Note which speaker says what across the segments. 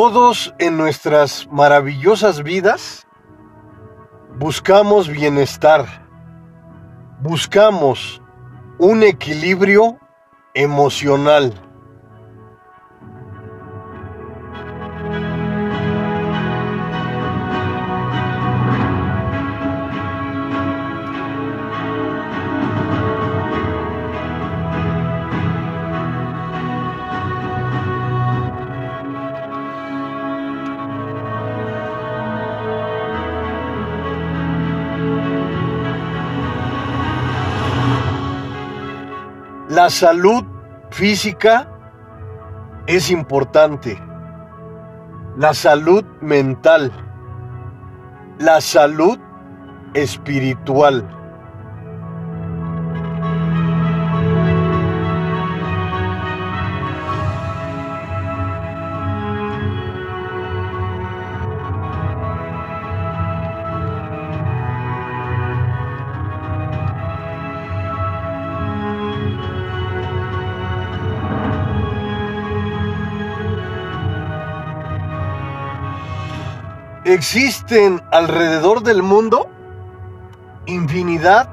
Speaker 1: Todos en nuestras maravillosas vidas buscamos bienestar, buscamos un equilibrio emocional. La salud física es importante. La salud mental. La salud espiritual. Existen alrededor del mundo infinidad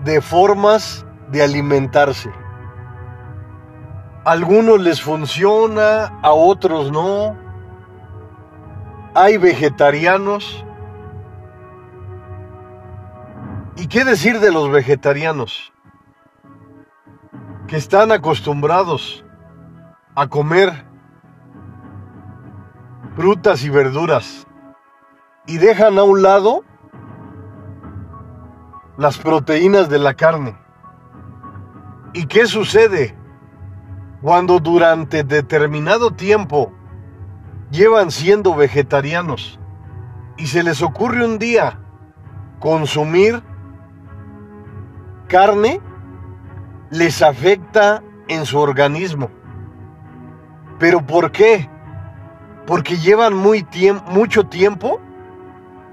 Speaker 1: de formas de alimentarse. A algunos les funciona, a otros no. Hay vegetarianos. ¿Y qué decir de los vegetarianos? Que están acostumbrados a comer frutas y verduras y dejan a un lado las proteínas de la carne. ¿Y qué sucede cuando durante determinado tiempo llevan siendo vegetarianos y se les ocurre un día consumir carne? Les afecta en su organismo. ¿Pero por qué? Porque llevan muy mucho tiempo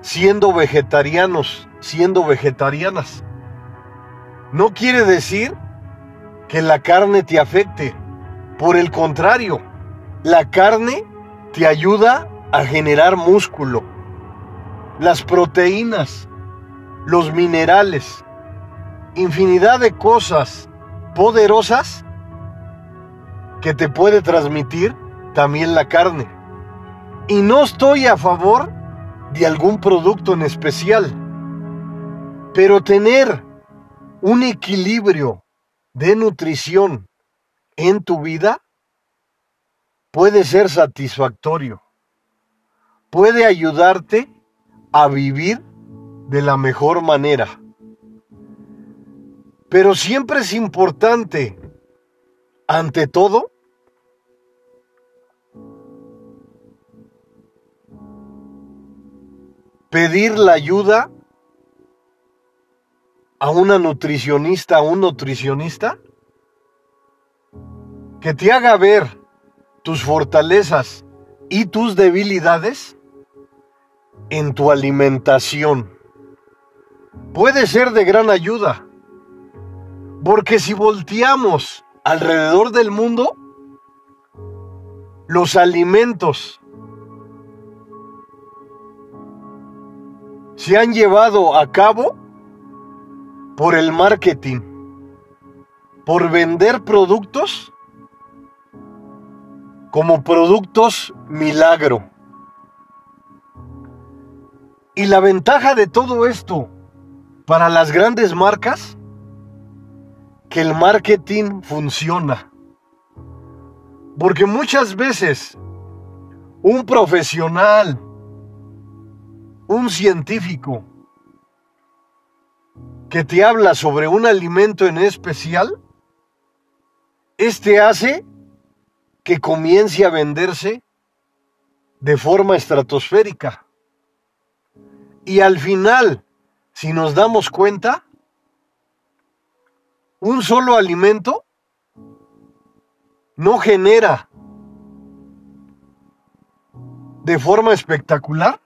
Speaker 1: siendo vegetarianos, siendo vegetarianas. No quiere decir que la carne te afecte. Por el contrario, la carne te ayuda a generar músculo. Las proteínas, los minerales, infinidad de cosas poderosas que te puede transmitir también la carne. Y no estoy a favor de algún producto en especial. Pero tener un equilibrio de nutrición en tu vida puede ser satisfactorio. Puede ayudarte a vivir de la mejor manera. Pero siempre es importante, ante todo, pedir la ayuda a una nutricionista, a un nutricionista, que te haga ver tus fortalezas y tus debilidades en tu alimentación. Puede ser de gran ayuda, porque si volteamos alrededor del mundo, los alimentos se han llevado a cabo por el marketing, por vender productos como productos milagro. Y la ventaja de todo esto para las grandes marcas, que el marketing funciona. Porque muchas veces un profesional, un científico que te habla sobre un alimento en especial, este hace que comience a venderse de forma estratosférica. Y al final, si nos damos cuenta, un solo alimento no genera de forma espectacular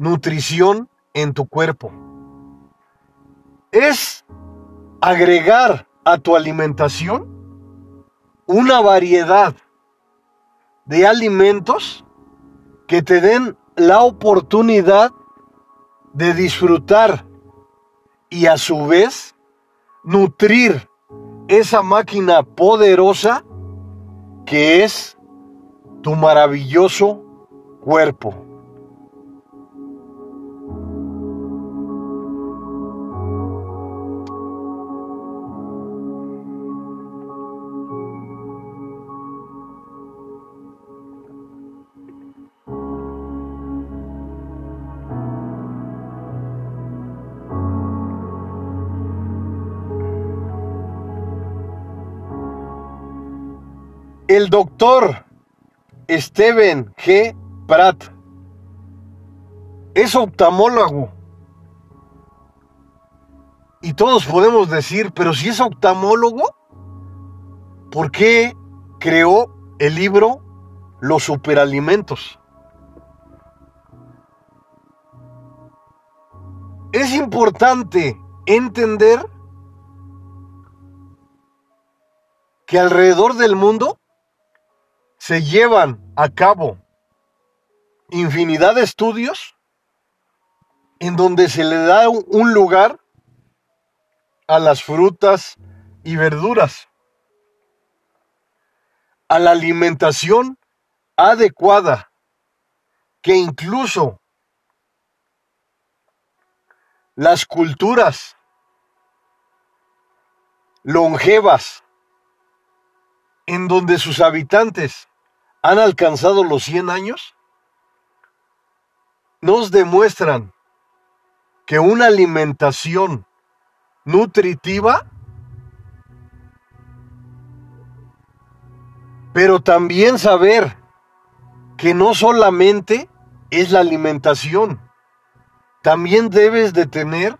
Speaker 1: nutrición en tu cuerpo. Es agregar a tu alimentación una variedad de alimentos que te den la oportunidad de disfrutar y a su vez nutrir esa máquina poderosa que es tu maravilloso cuerpo. El doctor Steven G. Pratt es oftalmólogo. Y todos podemos decir, pero si es oftalmólogo, ¿por qué creó el libro Los superalimentos? Es importante entender que alrededor del mundo se llevan a cabo infinidad de estudios en donde se le da un lugar a las frutas y verduras, a la alimentación adecuada, que incluso las culturas longevas, en donde sus habitantes han alcanzado los 100 años, nos demuestran que una alimentación nutritiva, pero también saber que no solamente es la alimentación, también debes de tener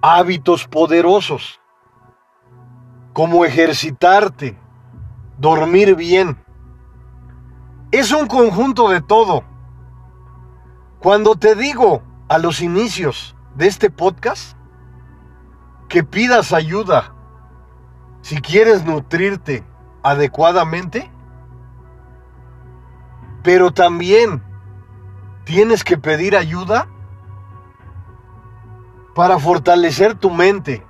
Speaker 1: hábitos poderosos, como ejercitarte, dormir bien, es un conjunto de todo. Cuando te digo a los inicios de este podcast que pidas ayuda si quieres nutrirte adecuadamente, pero también tienes que pedir ayuda para fortalecer tu mente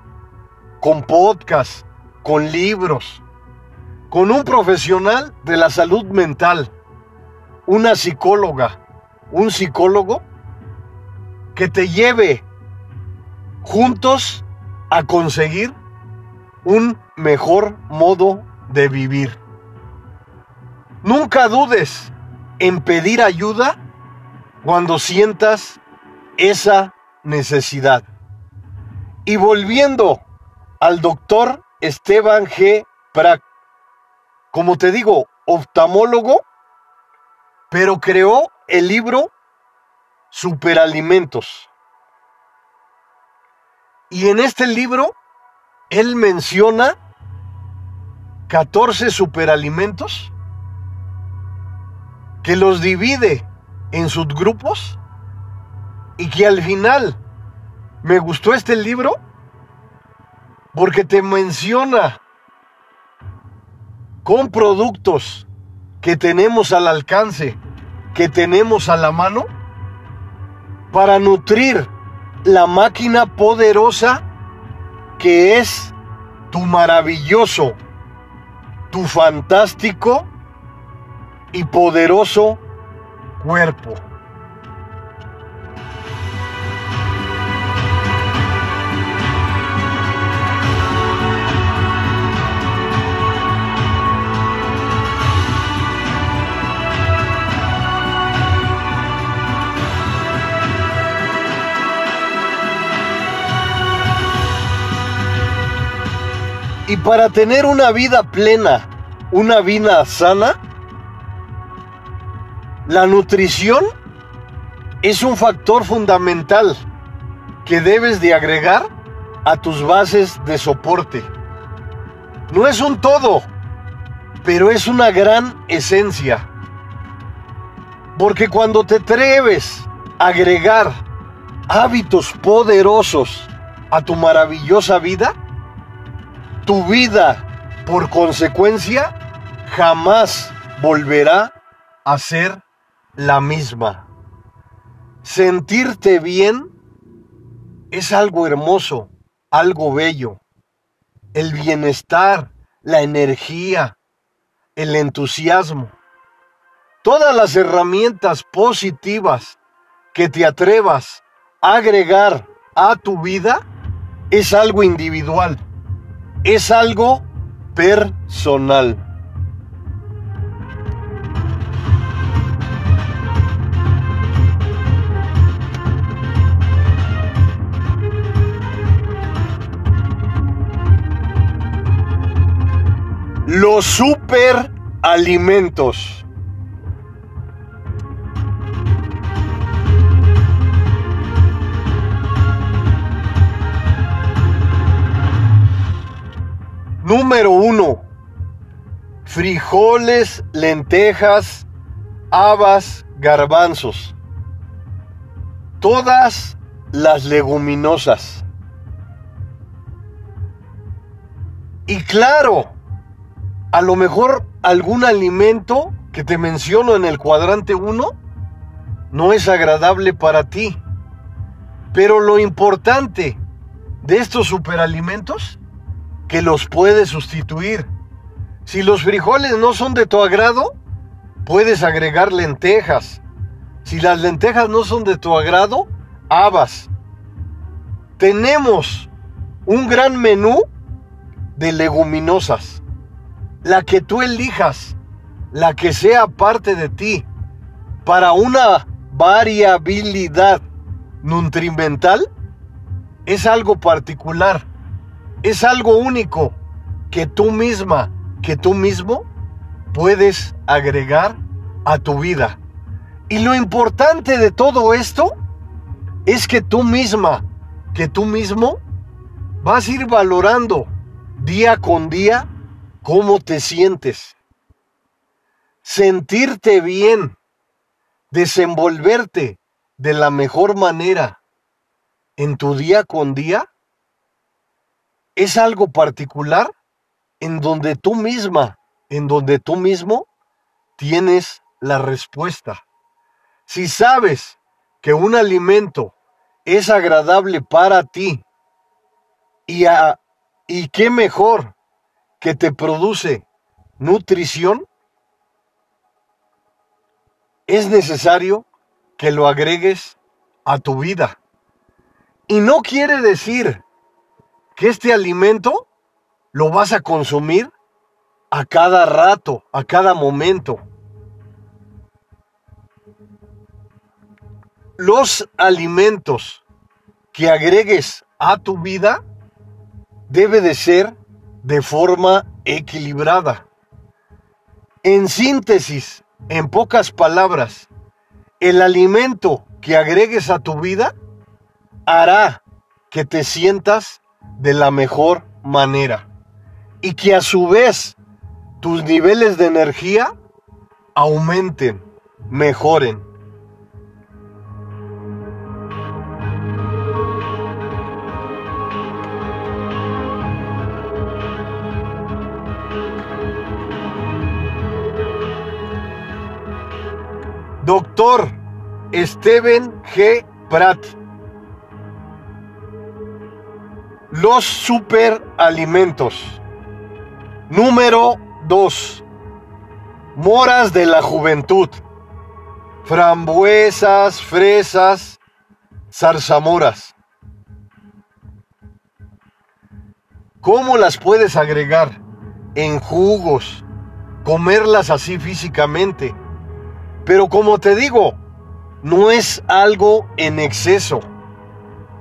Speaker 1: con podcast, con libros, con un profesional de la salud mental una psicóloga, un psicólogo que te lleve juntos a conseguir un mejor modo de vivir. Nunca dudes en pedir ayuda cuando sientas esa necesidad. Y volviendo al doctor Esteban G. Prac, como te digo, oftalmólogo, pero creó el libro Superalimentos. Y en este libro, él menciona 14 superalimentos que los divide en subgrupos y que al final me gustó este libro porque te menciona con productos que tenemos al alcance, que tenemos a la mano, para nutrir la máquina poderosa que es tu maravilloso, tu fantástico y poderoso cuerpo. Y para tener una vida plena, una vida sana, la nutrición es un factor fundamental que debes de agregar a tus bases de soporte. No es un todo, pero es una gran esencia. Porque cuando te atreves a agregar hábitos poderosos a tu maravillosa vida, tu vida, por consecuencia, jamás volverá a ser la misma. Sentirte bien es algo hermoso, algo bello. El bienestar, la energía, el entusiasmo. Todas las herramientas positivas que te atrevas a agregar a tu vida es algo individual, es algo personal. Los superalimentos. Número uno. Frijoles, lentejas, habas, garbanzos. Todas las leguminosas. Y claro, a lo mejor algún alimento que te menciono en el cuadrante 1 no es agradable para ti. Pero lo importante de estos superalimentos, que los puedes sustituir. Si los frijoles no son de tu agrado, puedes agregar lentejas. Si las lentejas no son de tu agrado, habas. Tenemos un gran menú de leguminosas la que tú elijas, la que sea parte de ti, para una variabilidad nutrimental, es algo particular, es algo único que tú misma, que tú mismo puedes agregar a tu vida. Y lo importante de todo esto es que tú misma, que tú mismo vas a ir valorando día con día ¿Cómo te sientes? Sentirte bien, desenvolverte de la mejor manera en tu día con día, es algo particular en donde tú misma, en donde tú mismo tienes la respuesta. Si sabes que un alimento es agradable para ti y, a, y qué mejor que te produce nutrición, es necesario que lo agregues a tu vida. Y no quiere decir que este alimento lo vas a consumir a cada rato, a cada momento. Los alimentos que agregues a tu vida debe de ser de forma equilibrada. En síntesis, en pocas palabras, el alimento que agregues a tu vida hará que te sientas de la mejor manera y que a su vez tus niveles de energía aumenten, mejoren. Doctor Steven G. Pratt. Los superalimentos. Número 2. Moras de la juventud. Frambuesas, fresas, zarzamoras. ¿Cómo las puedes agregar? En jugos. Comerlas así físicamente pero como te digo, no es algo en exceso.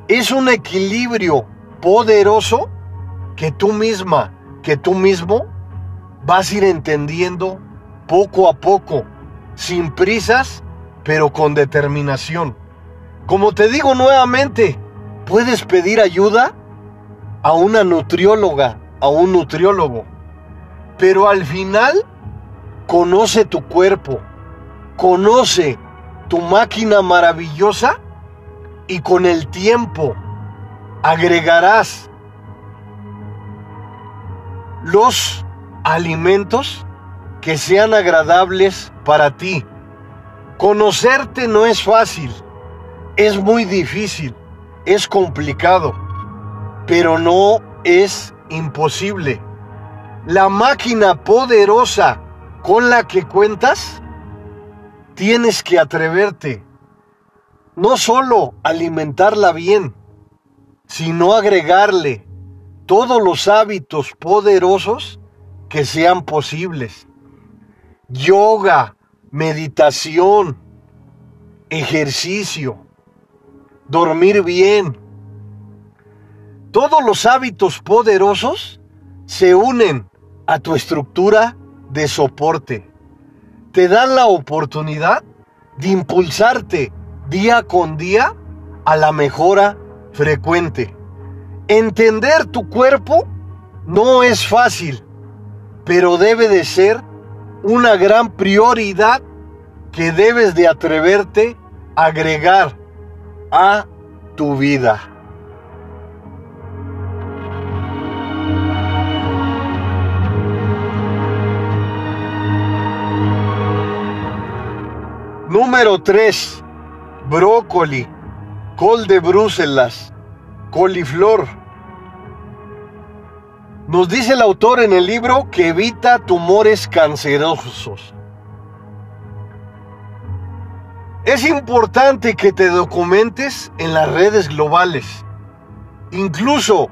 Speaker 1: Es un equilibrio poderoso que tú misma, que tú mismo vas a ir entendiendo poco a poco, sin prisas, pero con determinación. Como te digo nuevamente, puedes pedir ayuda a una nutrióloga, a un nutriólogo, pero al final conoce tu cuerpo, conoce tu máquina maravillosa y con el tiempo agregarás los alimentos que sean agradables para ti. Conocerte no es fácil, es muy difícil, es complicado, pero no es imposible. La máquina poderosa con la que cuentas, tienes que atreverte no solo alimentarla bien, sino agregarle todos los hábitos poderosos que sean posibles. Yoga, meditación, ejercicio, dormir bien. Todos los hábitos poderosos se unen a tu estructura de soporte. Te dan la oportunidad de impulsarte día con día a la mejora frecuente. Entender tu cuerpo no es fácil, pero debe de ser una gran prioridad que debes de atreverte a agregar a tu vida. Número 3. Brócoli, col de Bruselas, coliflor. Nos dice el autor en el libro que evita tumores cancerosos. Es importante que te documentes en las redes globales. Incluso,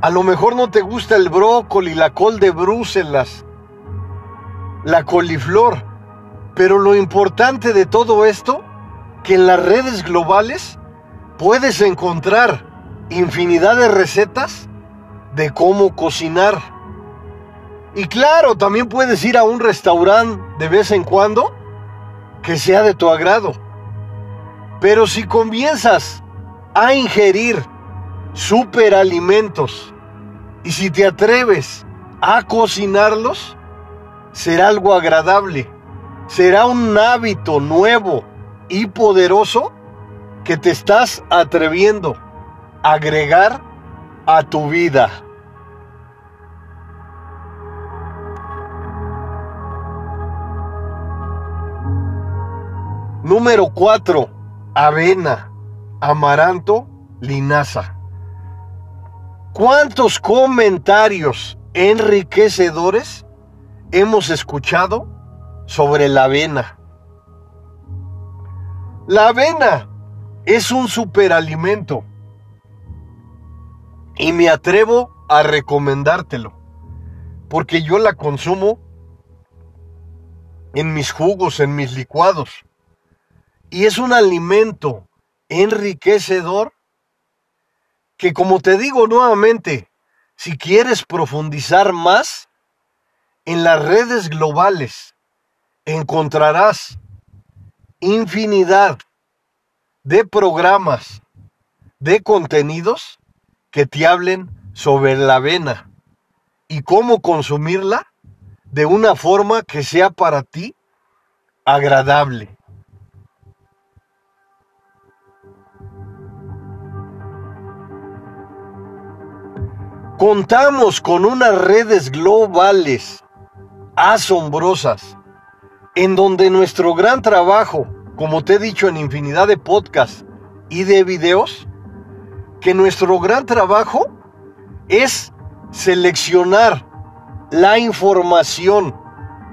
Speaker 1: a lo mejor no te gusta el brócoli, la col de Bruselas, la coliflor. Pero lo importante de todo esto, que en las redes globales puedes encontrar infinidad de recetas de cómo cocinar. Y claro, también puedes ir a un restaurante de vez en cuando que sea de tu agrado. Pero si comienzas a ingerir superalimentos y si te atreves a cocinarlos, será algo agradable, será un hábito nuevo y poderoso que te estás atreviendo a agregar a tu vida. Número 4 avena, amaranto, linaza. ¿Cuántos comentarios enriquecedores hemos escuchado sobre la avena? La avena es un superalimento y me atrevo a recomendártelo porque yo la consumo en mis jugos, en mis licuados. Y es un alimento enriquecedor que como te digo nuevamente, si quieres profundizar más, en las redes globales encontrarás infinidad de programas, de contenidos que te hablen sobre la avena y cómo consumirla de una forma que sea para ti agradable. Contamos con unas redes globales asombrosas en donde nuestro gran trabajo, como te he dicho en infinidad de podcasts y de videos, que nuestro gran trabajo es seleccionar la información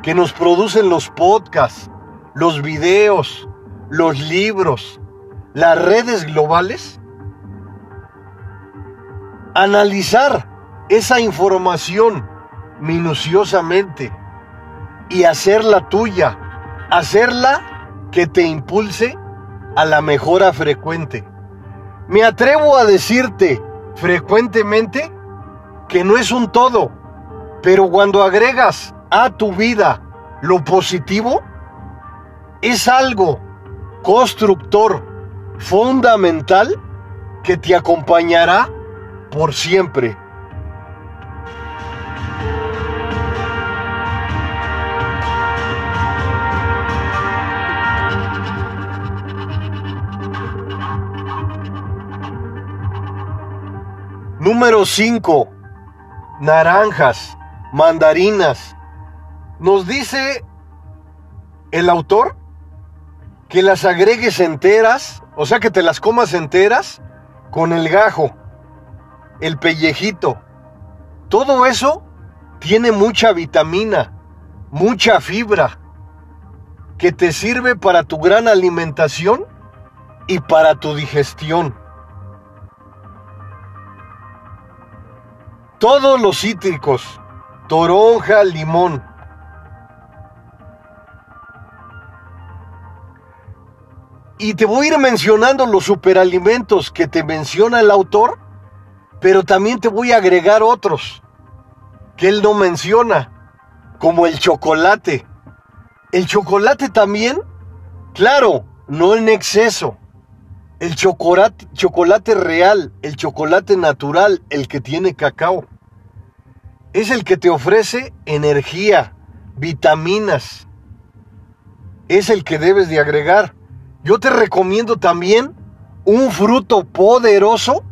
Speaker 1: que nos producen los podcasts, los videos, los libros, las redes globales, analizar esa información minuciosamente y hacerla tuya, hacerla que te impulse a la mejora frecuente. Me atrevo a decirte frecuentemente que no es un todo, pero cuando agregas a tu vida lo positivo, es algo constructor, fundamental, que te acompañará por siempre. Número 5. Naranjas, mandarinas. Nos dice el autor que las agregues enteras, o sea que te las comas enteras con el gajo, el pellejito. Todo eso tiene mucha vitamina, mucha fibra, que te sirve para tu gran alimentación y para tu digestión. Todos los cítricos, toronja, limón. Y te voy a ir mencionando los superalimentos que te menciona el autor, pero también te voy a agregar otros que él no menciona, como el chocolate. El chocolate también, claro, no en exceso. El chocolate, chocolate real, el chocolate natural, el que tiene cacao, es el que te ofrece energía, vitaminas. Es el que debes de agregar. Yo te recomiendo también un fruto poderoso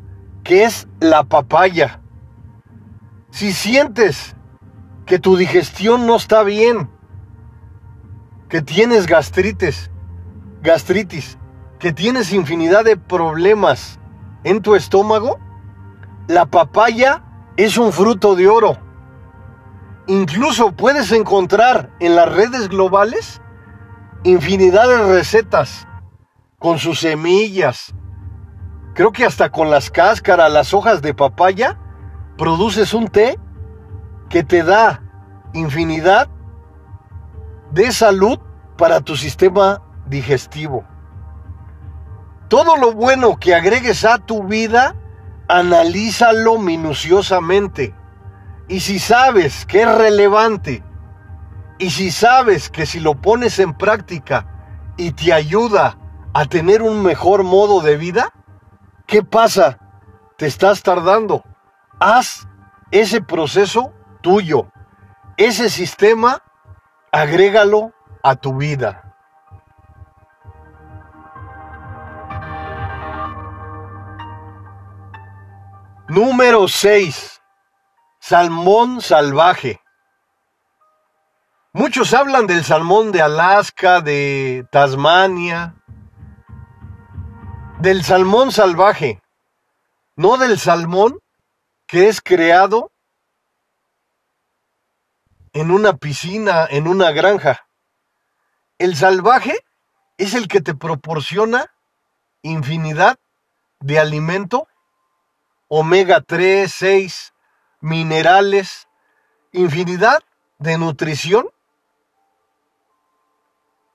Speaker 1: que es la papaya. Si sientes que tu digestión no está bien, que tienes gastritis, gastritis, que tienes infinidad de problemas en tu estómago, la papaya es un fruto de oro. Incluso puedes encontrar en las redes globales infinidad de recetas con sus semillas. Creo que hasta con las cáscaras, las hojas de papaya, produces un té que te da infinidad de salud para tu sistema digestivo. Todo lo bueno que agregues a tu vida, analízalo minuciosamente. Y si sabes que es relevante, y si sabes que si lo pones en práctica y te ayuda a tener un mejor modo de vida? ¿Qué pasa? Te estás tardando. Haz ese proceso tuyo. Ese sistema, agrégalo a tu vida. Número 6. Salmón salvaje. Muchos hablan del salmón de Alaska, de Tasmania, del salmón salvaje, no del salmón que es creado en una piscina, en una granja. El salvaje es el que te proporciona infinidad de alimento, omega 3, 6, minerales, infinidad de nutrición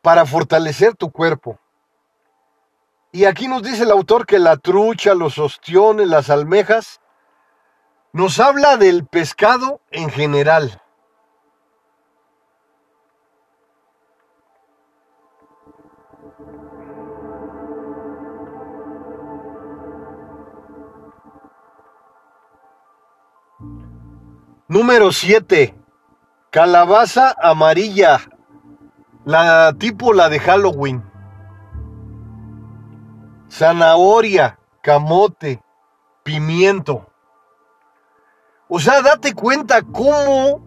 Speaker 1: para fortalecer tu cuerpo. Y aquí nos dice el autor que la trucha, los ostiones, las almejas, nos habla del pescado en general. Número 7. Calabaza amarilla. La tipo la de Halloween zanahoria, camote, pimiento. O sea, date cuenta cómo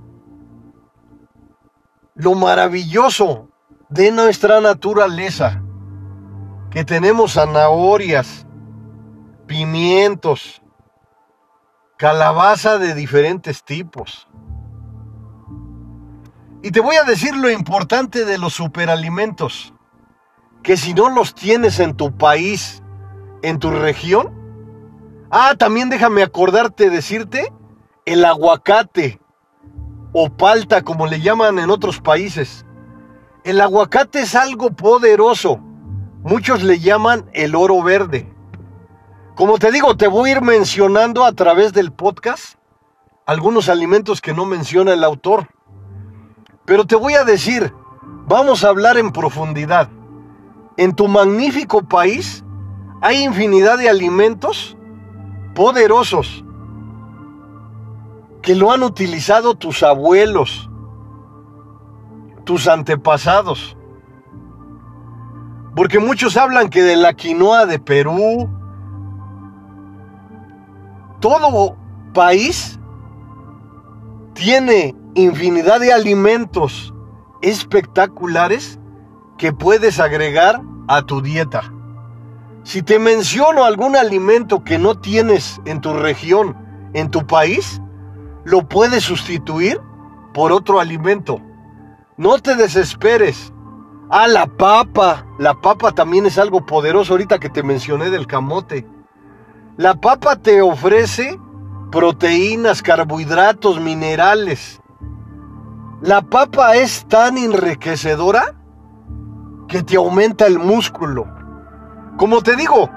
Speaker 1: lo maravilloso de nuestra naturaleza, que tenemos zanahorias, pimientos, calabaza de diferentes tipos. Y te voy a decir lo importante de los superalimentos que si no los tienes en tu país, en tu región, ah, también déjame acordarte decirte, el aguacate o palta como le llaman en otros países. El aguacate es algo poderoso. Muchos le llaman el oro verde. Como te digo, te voy a ir mencionando a través del podcast algunos alimentos que no menciona el autor. Pero te voy a decir, vamos a hablar en profundidad. En tu magnífico país hay infinidad de alimentos poderosos que lo han utilizado tus abuelos, tus antepasados. Porque muchos hablan que de la quinoa de Perú, todo país tiene infinidad de alimentos espectaculares que puedes agregar a tu dieta. Si te menciono algún alimento que no tienes en tu región, en tu país, lo puedes sustituir por otro alimento. No te desesperes. Ah, la papa. La papa también es algo poderoso ahorita que te mencioné del camote. La papa te ofrece proteínas, carbohidratos, minerales. La papa es tan enriquecedora que te aumenta el músculo. Como te digo,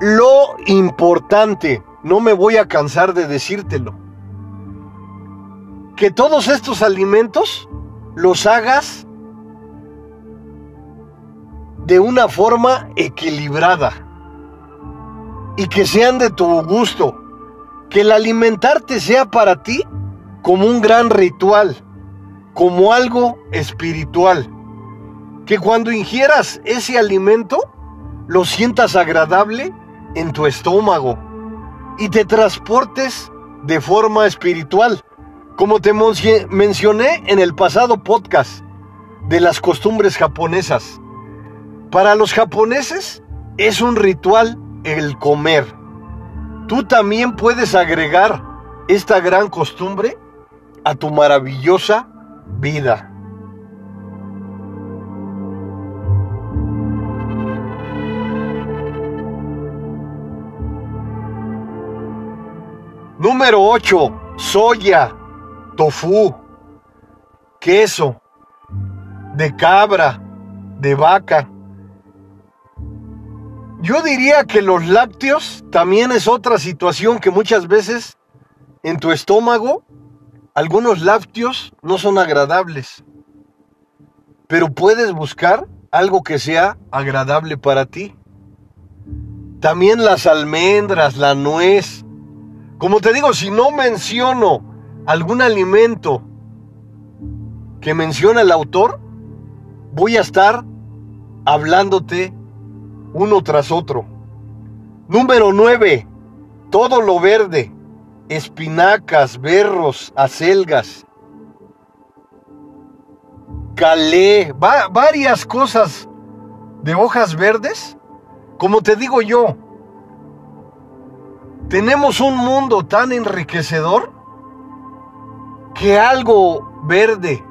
Speaker 1: lo importante, no me voy a cansar de decírtelo, que todos estos alimentos los hagas de una forma equilibrada y que sean de tu gusto, que el alimentarte sea para ti como un gran ritual, como algo espiritual, que cuando ingieras ese alimento lo sientas agradable en tu estómago y te transportes de forma espiritual. Como te mencioné en el pasado podcast de las costumbres japonesas, para los japoneses es un ritual el comer. Tú también puedes agregar esta gran costumbre a tu maravillosa vida. Número 8. Soya tofu, queso, de cabra, de vaca. Yo diría que los lácteos también es otra situación que muchas veces en tu estómago algunos lácteos no son agradables, pero puedes buscar algo que sea agradable para ti. También las almendras, la nuez. Como te digo, si no menciono algún alimento que menciona el autor, voy a estar hablándote uno tras otro. Número 9. Todo lo verde. Espinacas, berros, acelgas. Calé, varias cosas de hojas verdes. Como te digo yo, tenemos un mundo tan enriquecedor que algo verde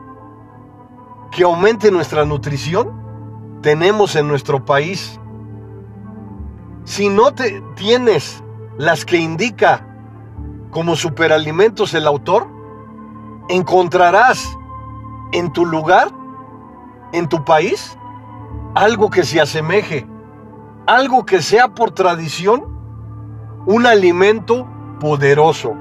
Speaker 1: que aumente nuestra nutrición tenemos en nuestro país. Si no te tienes las que indica como superalimentos el autor, encontrarás en tu lugar, en tu país, algo que se asemeje, algo que sea por tradición un alimento poderoso.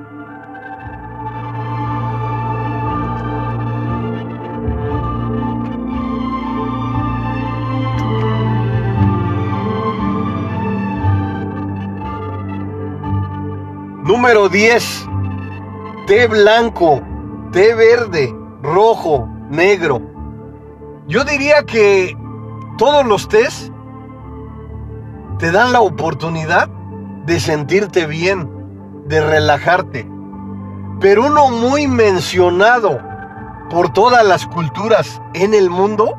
Speaker 1: Número 10. Té blanco, té verde, rojo, negro. Yo diría que todos los tés te dan la oportunidad de sentirte bien, de relajarte. Pero uno muy mencionado por todas las culturas en el mundo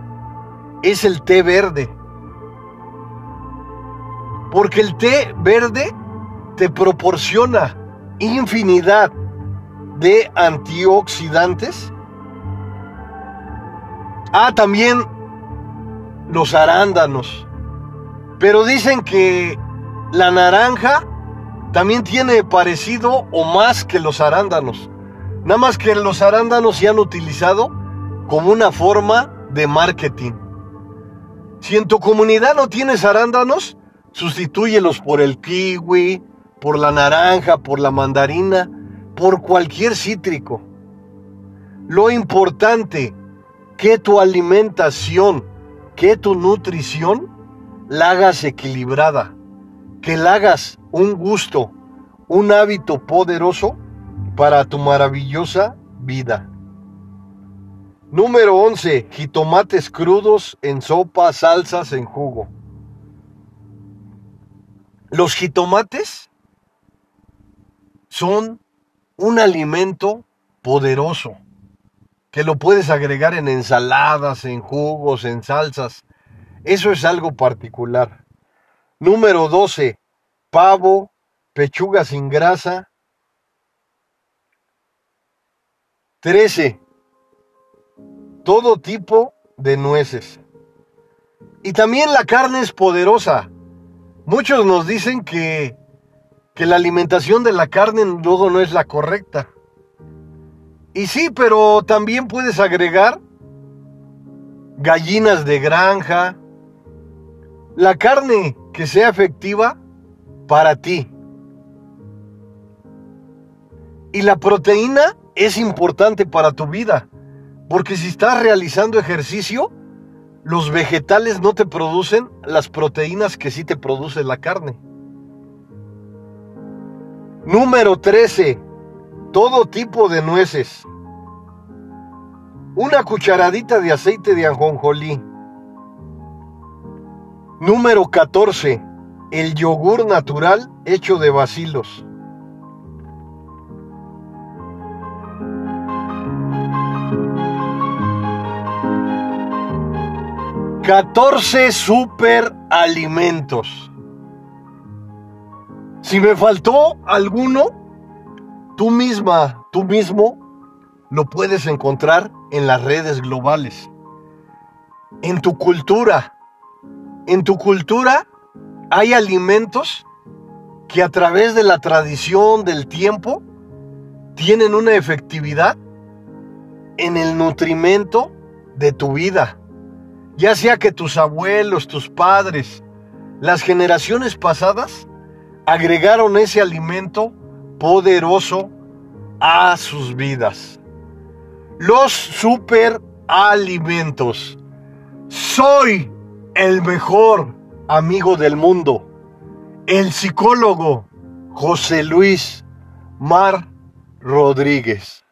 Speaker 1: es el té verde. Porque el té verde te proporciona infinidad de antioxidantes. Ah, también los arándanos. Pero dicen que la naranja también tiene parecido o más que los arándanos. Nada más que los arándanos se han utilizado como una forma de marketing. Si en tu comunidad no tienes arándanos, sustitúyelos por el kiwi, por la naranja, por la mandarina, por cualquier cítrico. Lo importante, que tu alimentación, que tu nutrición la hagas equilibrada, que la hagas un gusto, un hábito poderoso para tu maravillosa vida. Número 11. Jitomates crudos en sopa, salsas, en jugo. Los jitomates son un alimento poderoso que lo puedes agregar en ensaladas, en jugos, en salsas. Eso es algo particular. Número 12. Pavo, pechuga sin grasa. 13. Todo tipo de nueces. Y también la carne es poderosa. Muchos nos dicen que, que la alimentación de la carne luego no es la correcta. Y sí, pero también puedes agregar gallinas de granja, la carne que sea efectiva para ti. Y la proteína es importante para tu vida, porque si estás realizando ejercicio, los vegetales no te producen las proteínas que sí te produce la carne. Número 13. Todo tipo de nueces. Una cucharadita de aceite de ajonjolí. Número 14. El yogur natural hecho de bacilos. Catorce superalimentos. Si me faltó alguno, tú misma, tú mismo, lo puedes encontrar en las redes globales. En tu cultura. En tu cultura hay alimentos que a través de la tradición del tiempo tienen una efectividad en el nutrimento de tu vida. Ya sea que tus abuelos, tus padres, las generaciones pasadas agregaron ese alimento poderoso a sus vidas. Los superalimentos. Soy el mejor amigo del mundo. El psicólogo José Luis Mar Rodríguez.